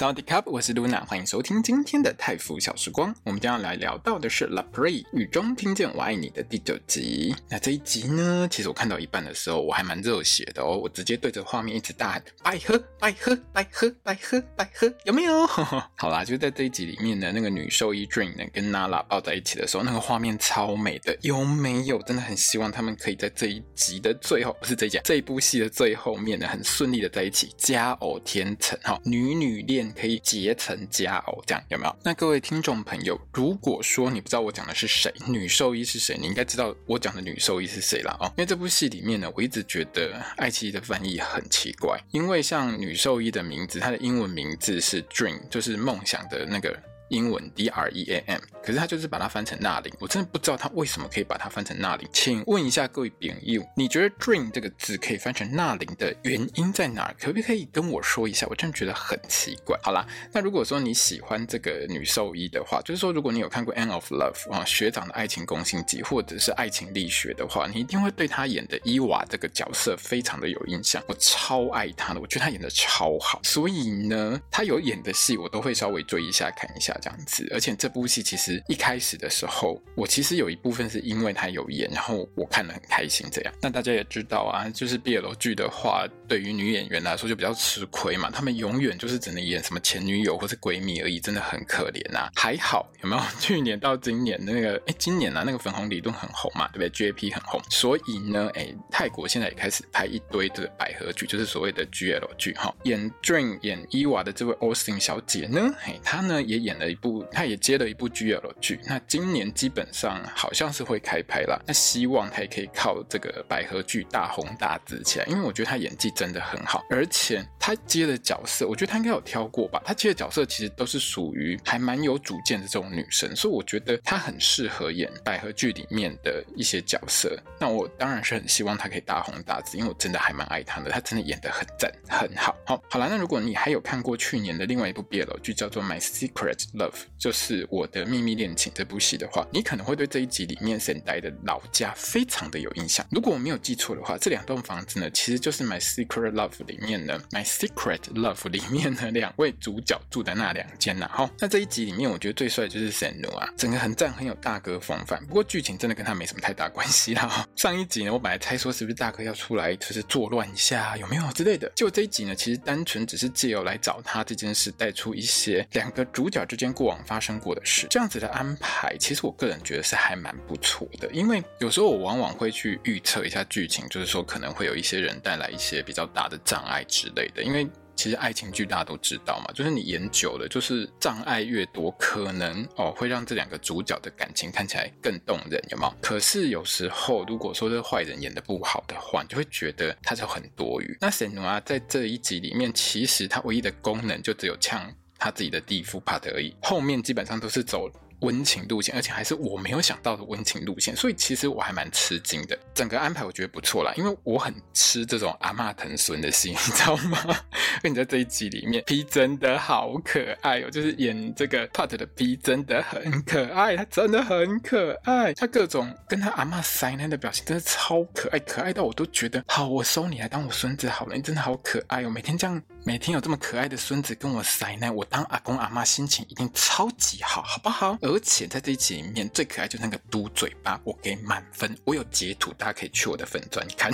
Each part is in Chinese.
萨瓦迪卡，我是 Luna，欢迎收听今天的泰服小时光。我们将要来聊到的是《La Prairie》雨中听见我爱你的第九集。那这一集呢，其实我看到一半的时候，我还蛮热血的哦，我直接对着画面一直大喊：“百合，百合，百合，百合，百合，有没有？” 好啦，就在这一集里面呢，那个女兽医 Dream 呢跟 Nala 抱在一起的时候，那个画面超美的，有没有？真的很希望他们可以在这一集的最后，不是这一集，这一部戏的最后面呢，很顺利的在一起，佳偶天成哈，女女恋。可以结成家哦，这样有没有？那各位听众朋友，如果说你不知道我讲的是谁，女兽医是谁，你应该知道我讲的女兽医是谁了哦。因为这部戏里面呢，我一直觉得爱奇艺的翻译很奇怪，因为像女兽医的名字，它的英文名字是 Dream，就是梦想的那个。英文 D R E A M，可是他就是把它翻成娜琳，我真的不知道他为什么可以把它翻成娜琳。请问一下各位朋友，你觉得 dream 这个字可以翻成娜琳的原因在哪儿？可不可以跟我说一下？我真的觉得很奇怪。好啦，那如果说你喜欢这个女兽医的话，就是说如果你有看过《End of Love》啊，学长的爱情攻心计，或者是爱情力学的话，你一定会对他演的伊娃这个角色非常的有印象。我超爱他的，我觉得他演的超好。所以呢，他有演的戏我都会稍微追一下看一下。这样子，而且这部戏其实一开始的时候，我其实有一部分是因为他有演，然后我看得很开心。这样，那大家也知道啊，就是 BL 剧的话，对于女演员来说就比较吃亏嘛，她们永远就是只能演什么前女友或是闺蜜而已，真的很可怜啊。还好有没有？去年到今年的那个，哎，今年啊，那个粉红理论很红嘛，对不对？JP 很红，所以呢，哎，泰国现在也开始拍一堆的百合剧，就是所谓的 GL 剧哈。演 Dream 演伊娃的这位 Austin 小姐呢，嘿，她呢也演了一部。他也接了一部 GL 剧，那今年基本上好像是会开拍了。那希望他也可以靠这个百合剧大红大紫起来，因为我觉得他演技真的很好，而且他接的角色，我觉得他应该有挑过吧。他接的角色其实都是属于还蛮有主见的这种女生，所以我觉得他很适合演百合剧里面的一些角色。那我当然是很希望他可以大红大紫，因为我真的还蛮爱他的，他真的演得很赞，很好。好，好了，那如果你还有看过去年的另外一部 BL 剧，叫做《My Secret Love》。就是我的秘密恋情这部戏的话，你可能会对这一集里面沈呆的老家非常的有印象。如果我没有记错的话，这两栋房子呢，其实就是《My Secret Love》里面呢，《My Secret Love》里面的两位主角住的那两间呐。好，那这一集里面，我觉得最帅的就是沈奴啊，整个很赞，很有大哥风范。不过剧情真的跟他没什么太大关系啦。上一集呢，我本来猜说是不是大哥要出来就是作乱一下，有没有之类的。结果这一集呢，其实单纯只是借由来找他这件事，带出一些两个主角之间过往。发生过的事，这样子的安排，其实我个人觉得是还蛮不错的。因为有时候我往往会去预测一下剧情，就是说可能会有一些人带来一些比较大的障碍之类的。因为其实爱情剧大家都知道嘛，就是你演久了，就是障碍越多，可能哦会让这两个主角的感情看起来更动人，有没有？可是有时候如果说这坏人演得不好的话，你就会觉得他就很多余。那神奴啊，在这一集里面，其实他唯一的功能就只有呛。他自己的地缚 part 而已，后面基本上都是走温情路线，而且还是我没有想到的温情路线，所以其实我还蛮吃惊的。整个安排我觉得不错啦，因为我很吃这种阿嬷疼孙的戏，你知道吗？因为你在这一集里面，P 真的好可爱哦，就是演这个 part 的 P 真的很可爱，他真的很可爱，他各种跟他阿嬷塞奶的表情真的超可爱，可爱到我都觉得好，我收你来当我孙子好了，你真的好可爱哦，每天这样，每天有这么可爱的孙子跟我塞奶，我当阿公阿妈心情一定超级好，好不好？而且在这一集里面最可爱就是那个嘟嘴巴，我给满分。我有截图，大家可以去我的粉钻看。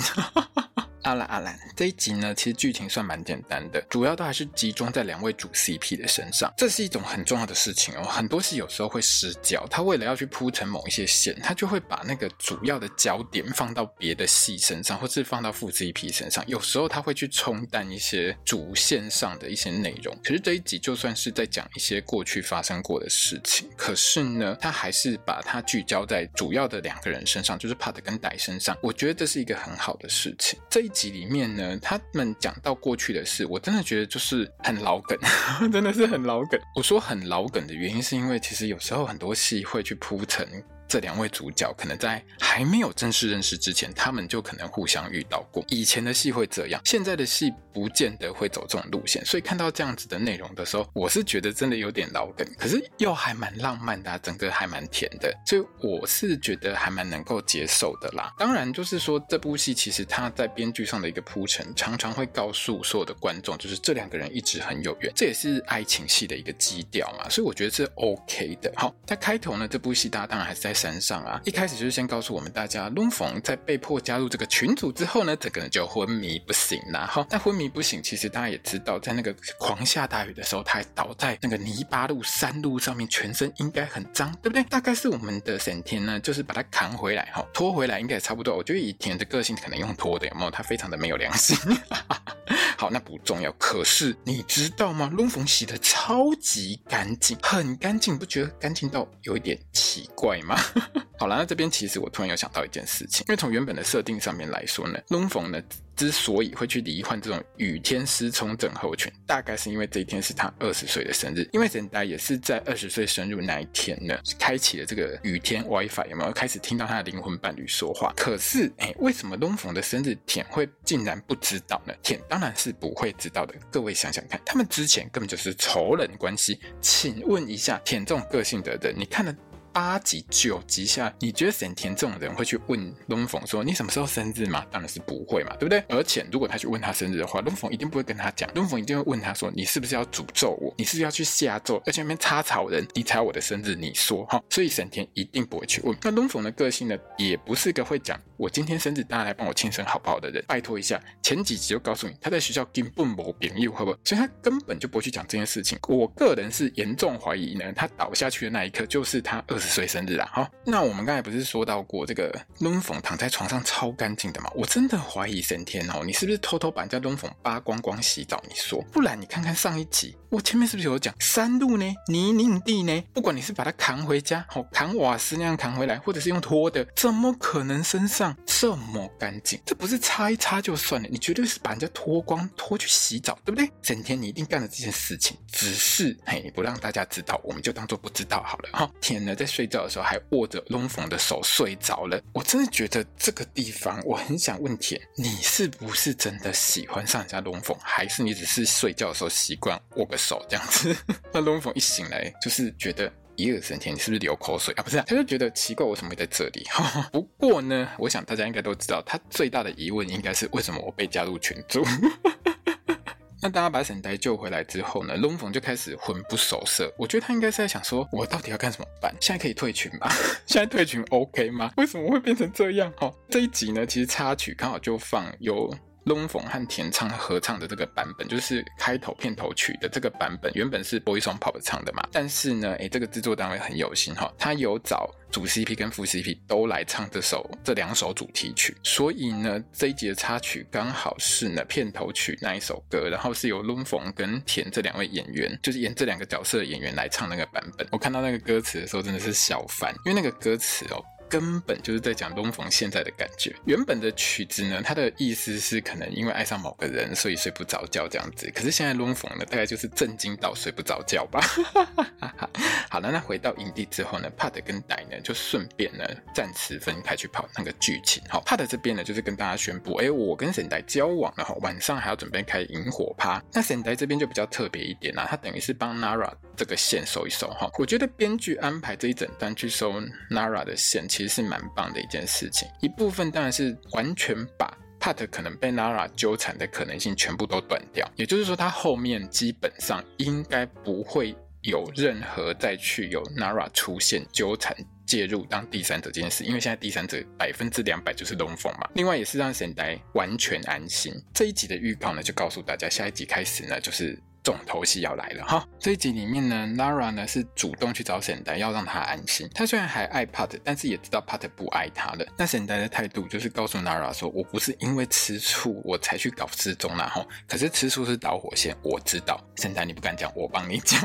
阿兰阿兰这一集呢，其实剧情算蛮简单的，主要都还是集中在两位主 CP 的身上。这是一种很重要的事情哦。很多戏有时候会失焦，他为了要去铺成某一些线，他就会把那个主要的焦点放到别的戏身上，或是放到副 CP 身上。有时候他会去冲淡一些主线上的一些内容。可是这一集就算是在讲一些过去发生过的事情，可是呢，他还是把它聚焦在主要的两个人身上，就是帕特跟歹身上。我觉得这是一个很好的事情。这一集里面呢，他们讲到过去的事，我真的觉得就是很老梗，真的是很老梗。我说很老梗的原因，是因为其实有时候很多戏会去铺陈这两位主角可能在还没有正式认识之前，他们就可能互相遇到过。以前的戏会这样，现在的戏不见得会走这种路线。所以看到这样子的内容的时候，我是觉得真的有点老梗，可是又还蛮浪漫的，整个还蛮甜的，所以我是觉得还蛮能够接受的啦。当然，就是说这部戏其实它在编剧上的一个铺陈，常常会告诉所有的观众，就是这两个人一直很有缘，这也是爱情戏的一个基调嘛。所以我觉得是 OK 的。好，在开头呢，这部戏大家当然还是在山上啊，一开始就是先告诉我们大家，龙凤在被迫加入这个群组之后呢，整个人就昏迷不醒啦。哈，但昏迷不醒，其实大家也知道，在那个狂下大雨的时候，他还倒在那个泥巴路、山路上面，全身应该很脏，对不对？大概是我们的沈田呢，就是把他扛回来，哈，拖回来应该也差不多。我觉得以田的个性，可能用拖的，有没有？他非常的没有良心。好，那不重要。可是你知道吗？龙凤洗的超级干净，很干净，不觉得干净到有一点奇怪吗？好了，那这边其实我突然有想到一件事情，因为从原本的设定上面来说呢，龙逢呢。之所以会去罹患这种雨天失聪症候群，大概是因为这一天是他二十岁的生日。因为人呆也是在二十岁生日那一天呢，开启了这个雨天 WiFi，有没有开始听到他的灵魂伴侣说话？可是，哎，为什么龙逢的生日舔会竟然不知道呢？舔当然是不会知道的。各位想想看，他们之前根本就是仇人关系。请问一下，舔这种个性的人，你看了？八集九集下，你觉得沈田这种人会去问龙凤说，你什么时候生日吗？当然是不会嘛，对不对？而且如果他去问他生日的话，龙凤一定不会跟他讲，龙凤一定会问他说，你是不是要诅咒我？你是不是要去下咒？而且那边插草人，你猜我的生日，你说哈。所以沈田一定不会去问。那龙凤的个性呢，也不是个会讲我今天生日，大家来帮我庆生好不好的人。拜托一下，前几集就告诉你他在学校根本没朋友，好不好？所以他根本就不会去讲这件事情。我个人是严重怀疑呢，他倒下去的那一刻就是他二十岁生日啊。好，那我们刚才不是说到过这个龙凤躺在床上超干净的吗？我真的怀疑神天哦，你是不是偷偷把人家龙凤扒光光洗澡？你说，不然你看看上一集。我前面是不是有讲山路呢？泥泞地呢？不管你是把它扛回家，好扛瓦斯那样扛回来，或者是用拖的，怎么可能身上这么干净？这不是擦一擦就算了，你绝对是把人家脱光拖去洗澡，对不对？整天你一定干了这件事情，只是嘿不让大家知道，我们就当做不知道好了。哈，天呢在睡觉的时候还握着龙凤的手睡着了。我真的觉得这个地方，我很想问田，你是不是真的喜欢上人家龙凤，还是你只是睡觉的时候习惯握个？手这样子，那龙凤一醒来就是觉得一二三天，你是不是流口水啊？不是，他就觉得奇怪，我为什么会在这里？不过呢，我想大家应该都知道，他最大的疑问应该是为什么我被加入群组？那大家把沈呆救回来之后呢，龙凤就开始魂不守舍。我觉得他应该是在想说，我到底要干什么办？现在可以退群吗？现在退群 OK 吗？为什么会变成这样？哦，这一集呢，其实插曲刚好就放有。龙凤和田唱合唱的这个版本，就是开头片头曲的这个版本，原本是 Boyzone Pop 唱的嘛。但是呢，诶，这个制作单位很有心哈，他有找主 CP 跟副 CP 都来唱这首这两首主题曲，所以呢，这一集的插曲刚好是呢片头曲那一首歌，然后是由龙凤跟田这两位演员，就是演这两个角色的演员来唱那个版本。我看到那个歌词的时候真的是笑翻，因为那个歌词哦。根本就是在讲龙凤现在的感觉。原本的曲子呢，它的意思是可能因为爱上某个人，所以睡不着觉这样子。可是现在龙凤呢，大概就是震惊到睡不着觉吧。好了，那回到营地之后呢，帕特跟呆呢就顺便呢暂时分开去跑那个剧情。好，帕特这边呢就是跟大家宣布，哎，我跟沈呆交往了哈，晚上还要准备开萤火趴。那沈呆这边就比较特别一点啦，他等于是帮 Nara 这个线收一收哈。我觉得编剧安排这一整段去收 Nara 的线。其实是蛮棒的一件事情，一部分当然是完全把 Pat 可能被 Nara 纠缠的可能性全部都断掉，也就是说，他后面基本上应该不会有任何再去有 Nara 出现纠缠介入当第三者这件事，因为现在第三者百分之两百就是龙凤嘛。另外也是让神呆完全安心。这一集的预告呢，就告诉大家，下一集开始呢，就是。重头戏要来了哈！这一集里面呢，Nara 呢是主动去找沈呆，要让他安心。他虽然还爱 Pat，但是也知道 Pat 不爱他了。那沈呆的态度就是告诉 Nara 说：“我不是因为吃醋我才去搞失踪啦。哈，可是吃醋是导火线，我知道。沈呆你不敢讲，我帮你讲。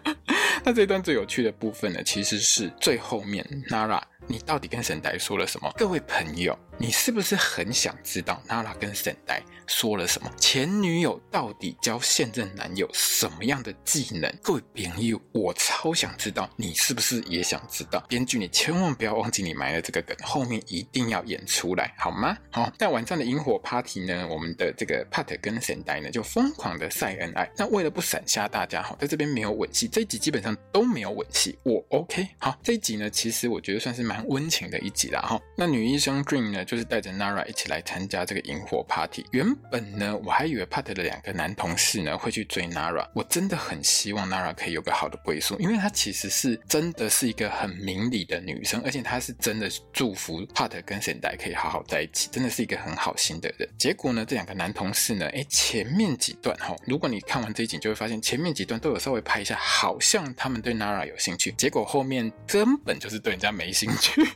那这一段最有趣的部分呢，其实是最后面 Nara。你到底跟沈呆说了什么？各位朋友，你是不是很想知道娜拉跟沈呆说了什么？前女友到底教现任男友什么样的技能？各位朋友，我超想知道，你是不是也想知道？编剧，你千万不要忘记你埋了这个梗，后面一定要演出来，好吗？好，在晚上的萤火 party 呢，我们的这个 Pat 跟沈呆呢就疯狂的晒恩爱。那为了不闪瞎大家，哈，在这边没有吻戏，这一集基本上都没有吻戏，我 OK。好，这一集呢，其实我觉得算是蛮。温情的一集啦哈，那女医生 Dream 呢，就是带着 Nara 一起来参加这个萤火 party。原本呢，我还以为 Pat 的两个男同事呢会去追 Nara，我真的很希望 Nara 可以有个好的归宿，因为她其实是真的是一个很明理的女生，而且她是真的祝福 Pat 跟 Sendai 可以好好在一起，真的是一个很好心的人。结果呢，这两个男同事呢，哎，前面几段哈，如果你看完这一集，就会发现前面几段都有稍微拍一下，好像他们对 Nara 有兴趣，结果后面根本就是对人家没兴去。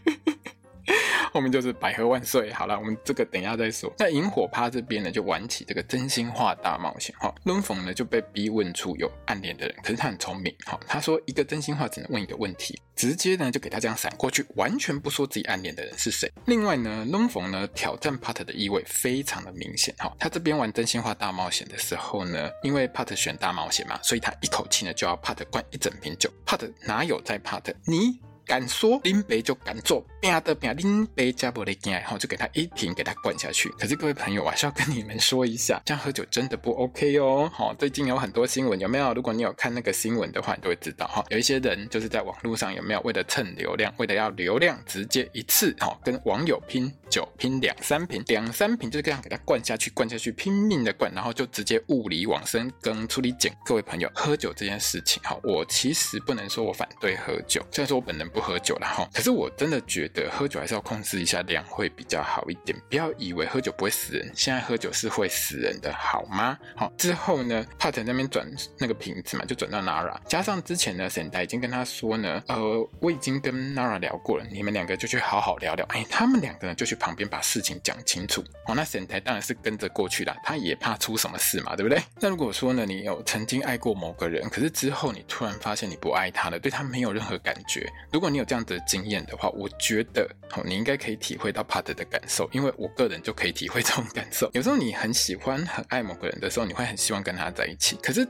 后面就是百合万岁。好了，我们这个等一下再说。在萤火趴这边呢，就玩起这个真心话大冒险。哈，伦凤呢就被逼问出有暗恋的人，可是他很聪明。哈，他说一个真心话只能问一个问题，直接呢就给他这样闪过去，完全不说自己暗恋的人是谁。另外呢，伦凤呢挑战 Pat 的意味非常的明显。哈，他这边玩真心话大冒险的时候呢，因为 Pat 选大冒险嘛，所以他一口气呢就要 Pat 灌一整瓶酒。Pat 哪有在 Pat？你？敢说林北就敢做，拼的拼林北加不的惊，然后就给他一瓶给他灌下去。可是各位朋友，我还是要跟你们说一下，这样喝酒真的不 OK 哦。好，最近有很多新闻，有没有？如果你有看那个新闻的话，你都会知道哈。有一些人就是在网络上有没有为了蹭流量，为了要流量，直接一次哈跟网友拼酒拼两三瓶，两三瓶就是这样给他灌下去，灌下去拼命的灌，然后就直接物理往生跟处理检。各位朋友，喝酒这件事情哈，我其实不能说我反对喝酒，虽然说我本人。不喝酒了哈，可是我真的觉得喝酒还是要控制一下量会比较好一点。不要以为喝酒不会死人，现在喝酒是会死人的，好吗？好，之后呢，帕特那边转那个瓶子嘛，就转到 Nara，加上之前呢，沈黛已经跟他说呢，呃，我已经跟 Nara 聊过了，你们两个就去好好聊聊。哎，他们两个人就去旁边把事情讲清楚。好，那沈黛当然是跟着过去了，他也怕出什么事嘛，对不对？那如果说呢，你有曾经爱过某个人，可是之后你突然发现你不爱他了，对他没有任何感觉，如如果你有这样的经验的话，我觉得哦，你应该可以体会到 Pat 的感受，因为我个人就可以体会这种感受。有时候你很喜欢、很爱某个人的时候，你会很希望跟他在一起。可是，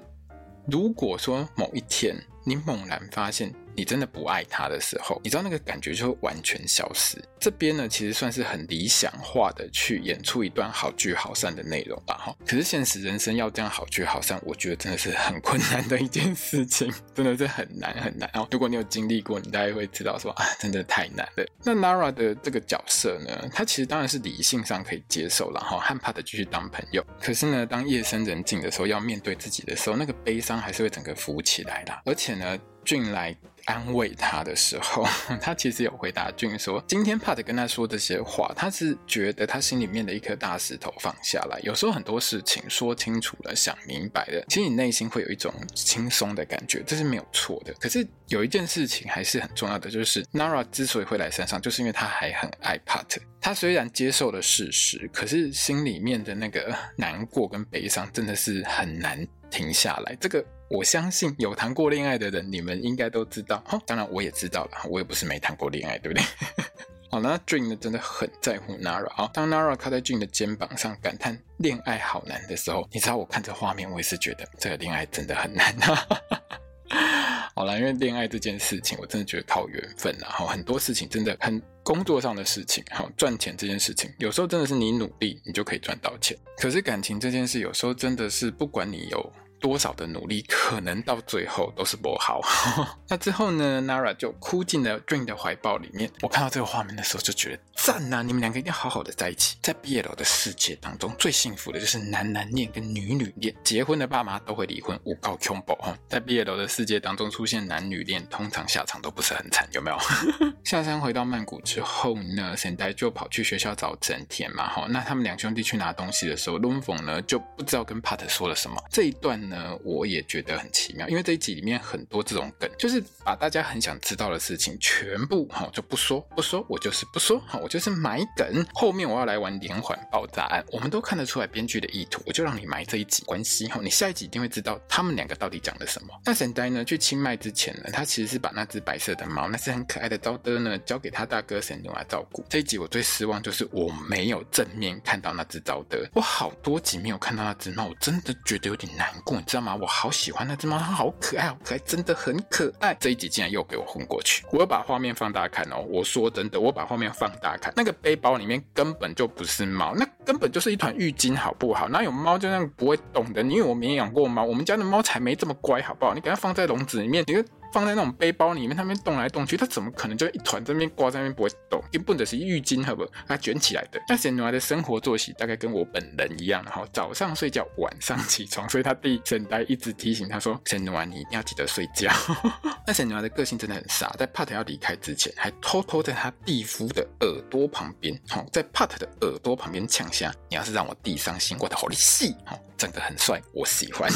如果说某一天你猛然发现，你真的不爱他的时候，你知道那个感觉就会完全消失。这边呢，其实算是很理想化的去演出一段好聚好散的内容吧，哈。可是现实人生要这样好聚好散，我觉得真的是很困难的一件事情，真的是很难很难哦。如果你有经历过，你大概会知道说啊，真的太难了。那 Nara 的这个角色呢，他其实当然是理性上可以接受了哈，害怕的继续当朋友。可是呢，当夜深人静的时候，要面对自己的时候，那个悲伤还是会整个浮起来的。而且呢，俊来。安慰他的时候，他其实有回答俊说：“今天 Pat 跟他说这些话，他是觉得他心里面的一颗大石头放下来。有时候很多事情说清楚了、想明白了，其实你内心会有一种轻松的感觉，这是没有错的。可是有一件事情还是很重要的，就是 Nara 之所以会来山上，就是因为他还很爱 Pat。他虽然接受了事实，可是心里面的那个难过跟悲伤真的是很难停下来。这个。”我相信有谈过恋爱的人，你们应该都知道。当然我也知道了，我也不是没谈过恋爱，对不对？好，那 Dream 呢，真的很在乎 Nara 啊。当 Nara 靠在 Dream 的肩膀上感叹恋爱好难的时候，你知道我看这画面，我也是觉得这个恋爱真的很难啊。好了，因为恋爱这件事情，我真的觉得靠缘分啊。好，很多事情真的很工作上的事情，好赚钱这件事情，有时候真的是你努力，你就可以赚到钱。可是感情这件事，有时候真的是不管你有。多少的努力，可能到最后都是不好。那之后呢，Nara 就哭进了 Dream 的怀抱里面。我看到这个画面的时候，就觉得赞啊！你们两个一定要好好的在一起。在 BL 的世界当中，最幸福的就是男男恋跟女女恋。结婚的爸妈都会离婚，无告 combo 哈。在 BL 的世界当中出现男女恋，通常下场都不是很惨，有没有？下山回到曼谷之后呢，Sendai 就跑去学校找整田嘛哈。那他们两兄弟去拿东西的时候，龙凤呢就不知道跟 Pat 说了什么。这一段呢。呢，我也觉得很奇妙，因为这一集里面很多这种梗，就是把大家很想知道的事情全部哈就不说不说，我就是不说哈，我就是埋梗。后面我要来玩连环爆炸案，我们都看得出来编剧的意图，我就让你埋这一集关系哈，你下一集一定会知道他们两个到底讲了什么。那神呆呢，去清迈之前呢，他其实是把那只白色的猫，那是很可爱的招德呢，交给他大哥神牛来照顾。这一集我最失望就是我没有正面看到那只招德，我好多集没有看到那只猫，我真的觉得有点难过，你知道吗？我好喜欢那只猫，它好可爱，好可爱，真的很可爱。这一集竟然又给我昏过去，我要把画面放大看哦。我说真的，我把画面放大看，那个背包里面根本就不是猫，那根本就是一团浴巾，好不好？哪有猫就那样不会动的？因为我没养过猫，我们家的猫才没这么乖，好不好？你给它放在笼子里面，你就。放在那种背包里面，它们动来动去，它怎么可能就一团这边挂在那边不会动？根本的是浴巾，好不好？它卷起来的。那神诺的生活作息大概跟我本人一样，然后早上睡觉，晚上起床，所以他弟沈呆一直提醒他说：“神诺，你一定要记得睡觉。”那神诺的个性真的很傻，在帕特要离开之前，还偷偷在他弟夫的耳朵旁边，好，在帕特的耳朵旁边呛下：“你要是让我弟伤心，我的好利戏，好，整得很帅，我喜欢。”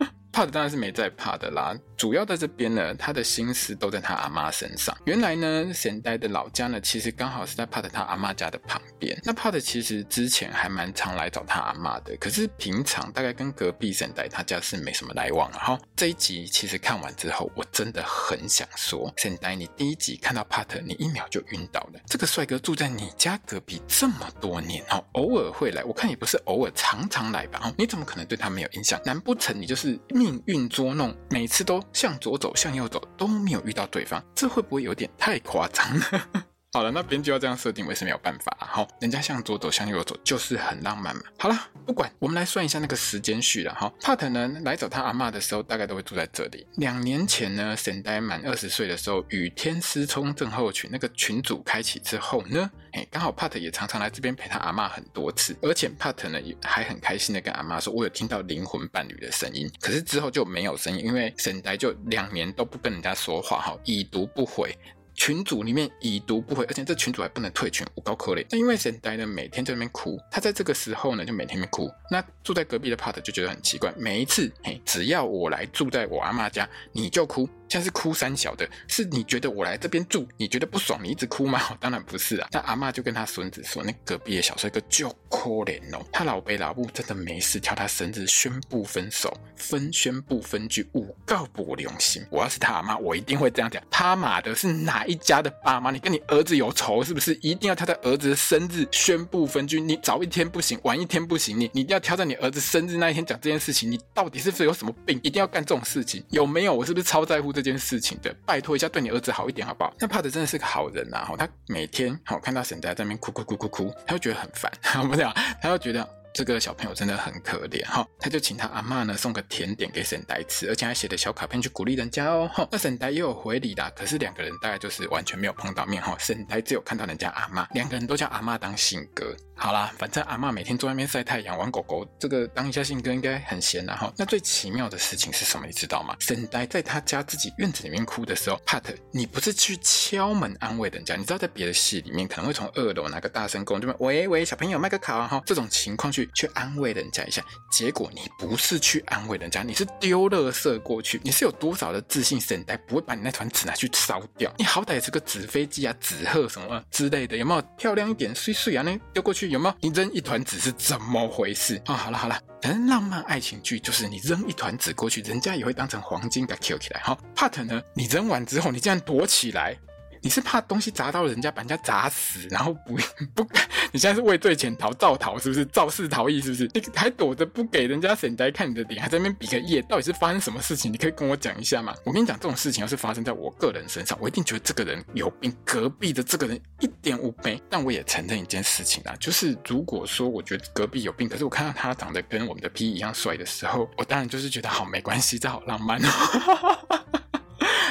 帕特当然是没在怕的啦。主要在这边呢，他的心思都在他阿妈身上。原来呢，神代的老家呢，其实刚好是在帕特他阿妈家的旁边。那帕特其实之前还蛮常来找他阿妈的，可是平常大概跟隔壁神代他家是没什么来往。然后这一集其实看完之后，我真的很想说，神代，你第一集看到帕特，你一秒就晕倒了。这个帅哥住在你家隔壁这么多年，哦，偶尔会来，我看也不是偶尔，常常来吧？哦，你怎么可能对他没有印象？难不成你就是？命运捉弄，每次都向左走，向右走，都没有遇到对方，这会不会有点太夸张了？好了，那编剧要这样设定，我也是没有办法。好，人家向左走，向右走，就是很浪漫嘛。好了，不管，我们来算一下那个时间序了。哈，帕特呢来找他阿妈的时候，大概都会住在这里。两年前呢，神呆满二十岁的时候，与天师冲症候群那个群组开启之后呢，哎，刚好帕特也常常来这边陪他阿妈很多次，而且帕特呢也还很开心的跟阿妈说，我有听到灵魂伴侣的声音。可是之后就没有声音，因为神呆就两年都不跟人家说话，哈，已读不回。群组里面已读不回，而且这群组还不能退群，我高可怜。那因为神呆呢，每天在那边哭，他在这个时候呢，就每天在哭。那住在隔壁的帕特就觉得很奇怪，每一次，嘿，只要我来住在我阿妈家，你就哭。像是哭三小的，是你觉得我来这边住，你觉得不爽，你一直哭吗？当然不是啊。那阿嬷就跟他孙子说，那隔壁的小帅哥就可怜哦，他老爸老母真的没事挑他孙子宣布分手，分宣布分居，五告不良心。我要是他阿嬷，我一定会这样讲。他妈的是哪一家的爸妈？你跟你儿子有仇是不是？一定要挑在儿子的生日宣布分居？你早一天不行，晚一天不行，你你一定要挑在你儿子生日那一天讲这件事情？你到底是不是有什么病？一定要干这种事情？有没有？我是不是超在乎这？这件事情的，拜托一下，对你儿子好一点好不好？那帕德真的是个好人呐，哈，他每天好看到沈德在那边哭哭哭哭哭，他就觉得很烦，不是啊，他就觉得。这个小朋友真的很可怜哈，他就请他阿嬷呢送个甜点给沈呆吃，而且还写的小卡片去鼓励人家哦。那沈呆也有回礼啦，可是两个人大概就是完全没有碰到面哈。沈呆只有看到人家阿嬷，两个人都叫阿嬷当信哥。好啦，反正阿嬷每天坐外面晒太阳玩狗狗，这个当一下信哥应该很闲啦哈。那最奇妙的事情是什么？你知道吗？沈呆在他家自己院子里面哭的时候，帕特，你不是去敲门安慰人家？你知道在别的戏里面可能会从二楼拿个大声公，就问喂喂小朋友卖个卡啊哈，这种情况去去安慰人。家一下，结果你不是去安慰人家，你是丢垃圾过去。你是有多少的自信，神代不会把你那团纸拿去烧掉？你好歹也是个纸飞机啊，纸鹤什么之类的，有没有漂亮一点？碎碎啊，那丢过去有没有？你扔一团纸是怎么回事啊？好了好了，反正浪漫爱情剧就是你扔一团纸过去，人家也会当成黄金给 Q 起来。好，Part 呢？你扔完之后，你竟然躲起来。你是怕东西砸到人家，把人家砸死，然后不不，你现在是畏罪潜逃，造逃是不是？肇事逃逸是不是？你还躲着不给人家神呆看你的脸，还在那边比个耶，到底是发生什么事情？你可以跟我讲一下吗？我跟你讲，这种事情要是发生在我个人身上，我一定觉得这个人有病。隔壁的这个人一点五倍，但我也承认一件事情啊，就是如果说我觉得隔壁有病，可是我看到他长得跟我们的 P 一样帅的时候，我当然就是觉得好没关系，这好浪漫哦。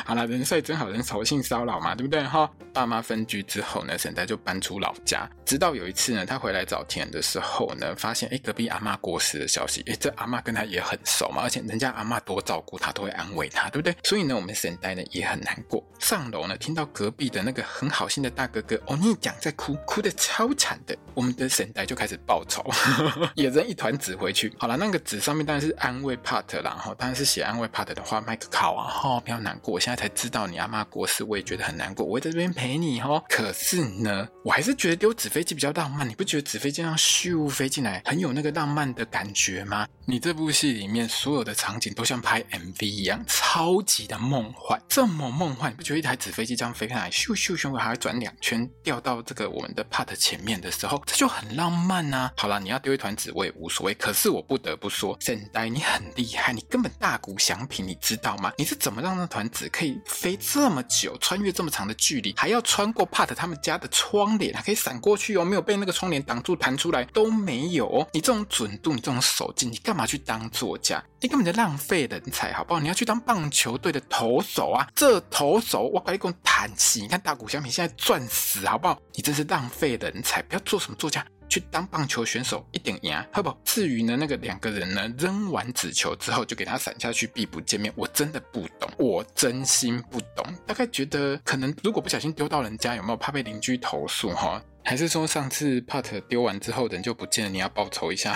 好了，人帅真好人丑性骚扰嘛，对不对哈？爸妈分居之后呢，沈呆就搬出老家。直到有一次呢，他回来找田的时候呢，发现哎，隔壁阿妈过世的消息。哎，这阿妈跟他也很熟嘛，而且人家阿妈多照顾他，都会安慰他，对不对？所以呢，我们沈呆呢也很难过。上楼呢，听到隔壁的那个很好心的大哥哥欧尼讲在哭，哭的超惨的。我们的沈呆就开始报仇，也扔一团纸回去。好了，那个纸上面当然是安慰帕特啦，然后当然是写安慰帕特的话，麦克考啊，哈，不要难过。现在才知道你阿妈过世，我也觉得很难过，我会在这边陪你哦。可是呢，我还是觉得丢纸飞机比较浪漫。你不觉得纸飞机这样咻飞进来，很有那个浪漫的感觉吗？你这部戏里面所有的场景都像拍 MV 一样，超级的梦幻，这么梦幻，你不觉得一台纸飞机这样飞开来，咻咻咻，还会转两圈，掉到这个我们的帕特前面的时候，这就很浪漫呐、啊。好了，你要丢一团纸我也无所谓，可是我不得不说，沈呆你很厉害，你根本大鼓响品，你知道吗？你是怎么让那团纸可以飞这么久，穿越这么长的距离，还要穿过帕特他们家的窗帘，还可以闪过去哦，没有被那个窗帘挡住弹出来都没有。你这种准度，你这种手劲，你干嘛去当作家？你根本就浪费人才，好不好？你要去当棒球队的投手啊！这投手我搞一共叹气，你看大谷翔平现在赚死，好不好？你真是浪费人才，不要做什么作家。去当棒球选手一点赢，好不好？至于呢，那个两个人呢，扔完纸球之后就给他闪下去，避不见面。我真的不懂，我真心不懂。大概觉得可能如果不小心丢到人家，有没有怕被邻居投诉哈？还是说上次 Pat 丢完之后人就不见了，你要报仇一下？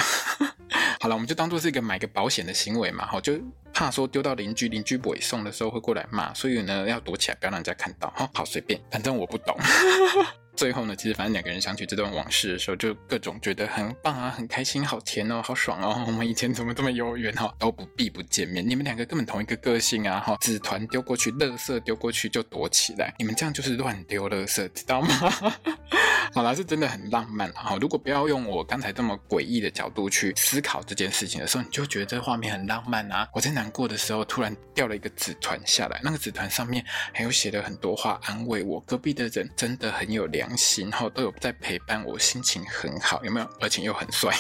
好了，我们就当做是一个买个保险的行为嘛，哈，就怕说丢到邻居，邻居不会送的时候会过来骂，所以呢要躲起来，不要让人家看到哈。好，随便，反正我不懂。最后呢，其实反正两个人想起这段往事的时候，就各种觉得很棒啊，很开心，好甜哦，好爽哦。我们以前怎么这么有缘哈，都不必不见面。你们两个根本同一个个性啊哈，纸团丢过去，垃圾丢过去就躲起来，你们这样就是乱丢垃圾，知道吗？好啦，是真的很浪漫哈。如果不要用我刚才这么诡异的角度去思考这件事情的时候，你就觉得这画面很浪漫啊。我在难过的时候，突然掉了一个纸团下来，那个纸团上面还有写了很多话安慰我。隔壁的人真的很有良心，然后都有在陪伴我，心情很好，有没有？而且又很帅。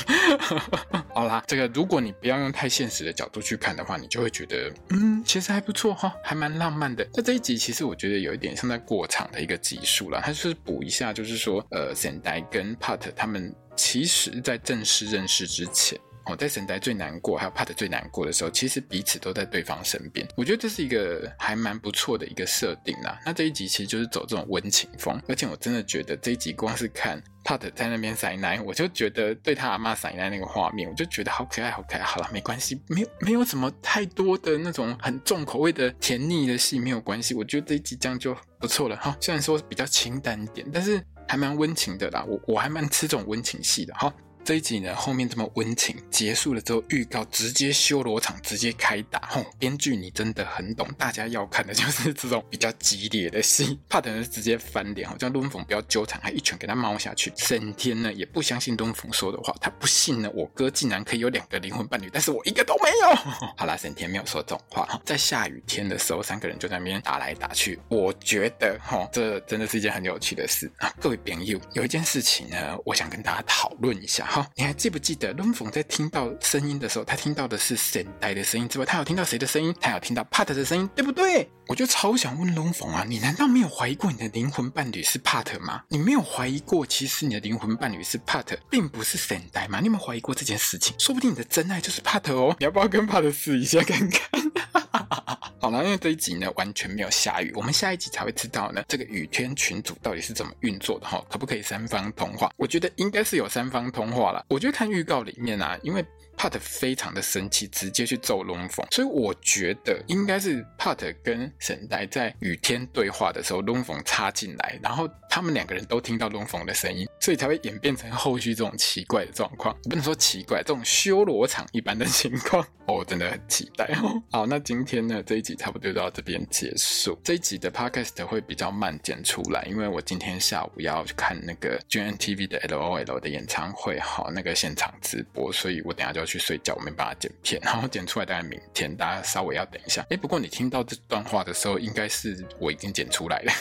好啦，这个如果你不要用太现实的角度去看的话，你就会觉得，嗯，其实还不错哈，还蛮浪漫的。那这一集其实我觉得有一点像在过场的一个集数啦，它就是补一下，就是说，呃，沈呆跟帕特他们其实在正式认识之前。哦，在沈呆最难过，还有帕特最难过的时候，其实彼此都在对方身边。我觉得这是一个还蛮不错的一个设定啦。那这一集其实就是走这种温情风，而且我真的觉得这一集光是看帕特在那边塞奶，我就觉得对他阿妈塞奶那个画面，我就觉得好可爱，好可爱。好了，没关系，没有没有什么太多的那种很重口味的甜腻的戏，没有关系。我觉得这一集这样就不错了哈。虽然说比较清淡一点，但是还蛮温情的啦。我我还蛮吃这种温情戏的哈。这一集呢，后面这么温情，结束了之后，预告直接修罗场，直接开打。吼，编剧你真的很懂，大家要看的就是这种比较激烈的戏。帕特是直接翻脸，好像轮凤不要纠缠，还一拳给他猫下去。沈天呢也不相信轮凤说的话，他不信呢，我哥竟然可以有两个灵魂伴侣，但是我一个都没有。好啦，沈天没有说这种话。在下雨天的时候，三个人就在那边打来打去。我觉得，吼，这真的是一件很有趣的事啊。各位朋友，有一件事情呢，我想跟大家讨论一下。好，你还记不记得龙凤在听到声音的时候，他听到的是沈呆的声音之外，他有听到谁的声音？他有听到帕特的声音，对不对？我就超想问龙凤啊，你难道没有怀疑过你的灵魂伴侣是帕特吗？你没有怀疑过，其实你的灵魂伴侣是帕特，并不是沈呆吗？你有没有怀疑过这件事情？说不定你的真爱就是帕特哦，你要不要跟帕特试一下看看？好了，因为这一集呢完全没有下雨，我们下一集才会知道呢这个雨天群组到底是怎么运作的哈，可不可以三方通话？我觉得应该是有三方通话了。我觉得看预告里面啊，因为。帕特非常的生气，直接去揍龙凤，所以我觉得应该是帕特跟沈呆在雨天对话的时候，龙凤插进来，然后他们两个人都听到龙凤的声音，所以才会演变成后续这种奇怪的状况。不能说奇怪，这种修罗场一般的情况，哦，真的很期待哦。好，那今天呢这一集差不多就到这边结束。这一集的 podcast 会比较慢剪出来，因为我今天下午要去看那个 G N T V 的 LOL 的演唱会，好，那个现场直播，所以我等下就要去睡觉，我没把它剪片，然后剪出来大概明天，大家稍微要等一下。哎，不过你听到这段话的时候，应该是我已经剪出来了。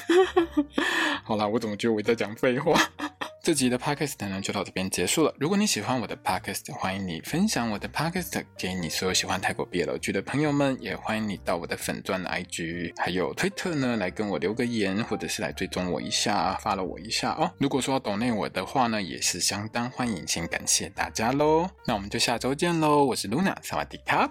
好啦，我怎么觉得我在讲废话？这集的 podcast 呢就到这边结束了。如果你喜欢我的 podcast，欢迎你分享我的 podcast 给你所有喜欢泰国 BL 剧的朋友们，也欢迎你到我的粉钻 IG 还有推特呢来跟我留个言，或者是来追踪我一下，follow 我一下哦。如果说懂内我的话呢，也是相当欢迎，先感谢大家喽。那我们就下周见喽，我是 Luna，萨瓦迪卡。